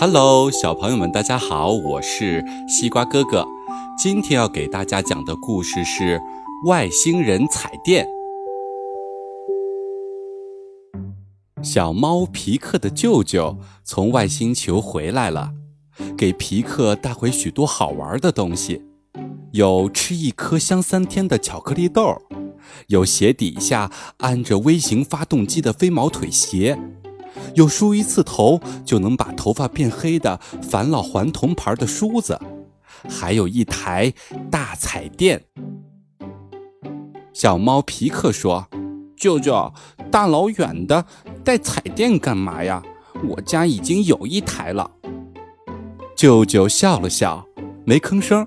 Hello，小朋友们，大家好，我是西瓜哥哥。今天要给大家讲的故事是《外星人彩电》。小猫皮克的舅舅从外星球回来了，给皮克带回许多好玩的东西，有吃一颗香三天的巧克力豆，有鞋底下安着微型发动机的飞毛腿鞋。有梳一次头就能把头发变黑的返老还童牌的梳子，还有一台大彩电。小猫皮克说：“舅舅，大老远的带彩电干嘛呀？我家已经有一台了。”舅舅笑了笑，没吭声。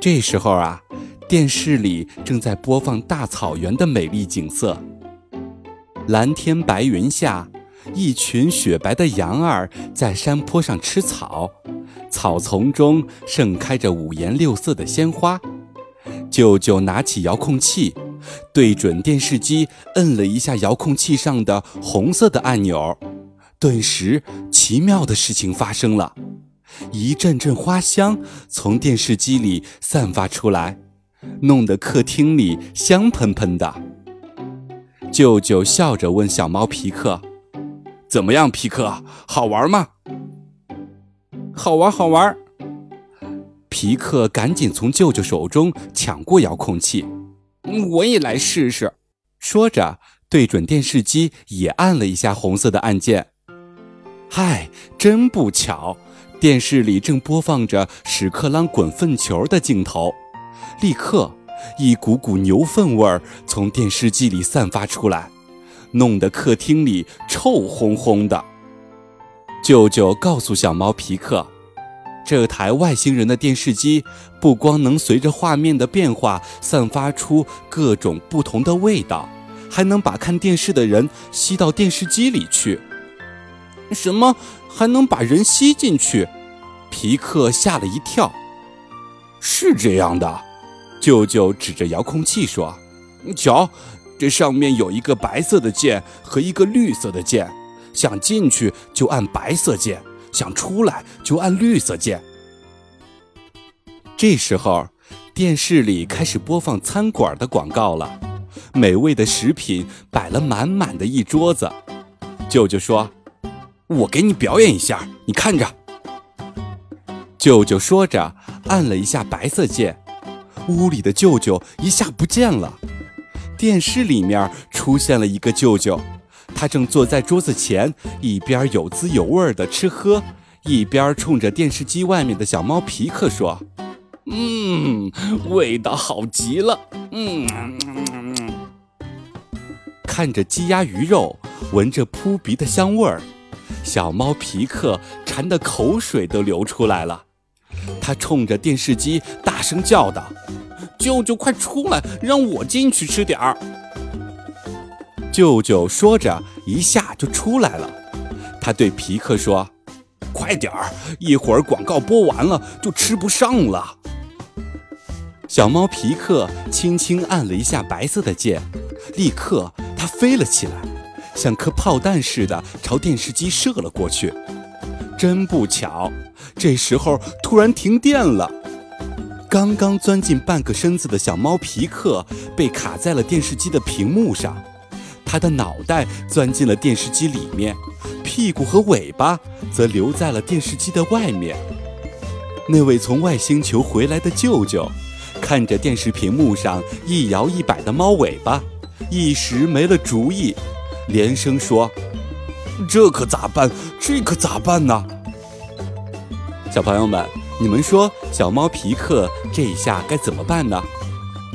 这时候啊，电视里正在播放大草原的美丽景色。蓝天白云下，一群雪白的羊儿在山坡上吃草，草丛中盛开着五颜六色的鲜花。舅舅拿起遥控器，对准电视机，摁了一下遥控器上的红色的按钮，顿时，奇妙的事情发生了，一阵阵花香从电视机里散发出来，弄得客厅里香喷喷的。舅舅笑着问小猫皮克：“怎么样，皮克？好玩吗？”“好玩，好玩。”皮克赶紧从舅舅手中抢过遥控器，“我也来试试。”说着，对准电视机也按了一下红色的按键。嗨，真不巧，电视里正播放着屎壳郎滚粪球的镜头，立刻。一股股牛粪味儿从电视机里散发出来，弄得客厅里臭烘烘的。舅舅告诉小猫皮克，这台外星人的电视机不光能随着画面的变化散发出各种不同的味道，还能把看电视的人吸到电视机里去。什么？还能把人吸进去？皮克吓了一跳。是这样的。舅舅指着遥控器说：“瞧，这上面有一个白色的键和一个绿色的键，想进去就按白色键，想出来就按绿色键。”这时候，电视里开始播放餐馆的广告了，美味的食品摆了满满的一桌子。舅舅说：“我给你表演一下，你看着。”舅舅说着，按了一下白色键。屋里的舅舅一下不见了，电视里面出现了一个舅舅，他正坐在桌子前，一边有滋有味的吃喝，一边冲着电视机外面的小猫皮克说：“嗯，味道好极了。”嗯，看着鸡鸭鱼肉，闻着扑鼻的香味儿，小猫皮克馋得口水都流出来了。他冲着电视机大声叫道：“舅舅，快出来，让我进去吃点儿！”舅舅说着，一下就出来了。他对皮克说：“快点儿，一会儿广告播完了就吃不上了。”小猫皮克轻轻按了一下白色的键，立刻它飞了起来，像颗炮弹似的朝电视机射了过去。真不巧，这时候突然停电了。刚刚钻进半个身子的小猫皮克被卡在了电视机的屏幕上，他的脑袋钻进了电视机里面，屁股和尾巴则留在了电视机的外面。那位从外星球回来的舅舅，看着电视屏幕上一摇一摆的猫尾巴，一时没了主意，连声说。这可咋办？这可咋办呢？小朋友们，你们说小猫皮克这一下该怎么办呢？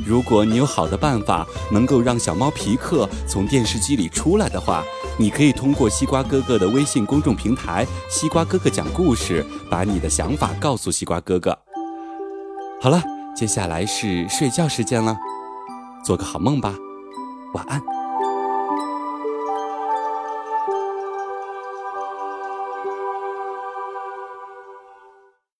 如果你有好的办法能够让小猫皮克从电视机里出来的话，你可以通过西瓜哥哥的微信公众平台“西瓜哥哥讲故事”把你的想法告诉西瓜哥哥。好了，接下来是睡觉时间了，做个好梦吧，晚安。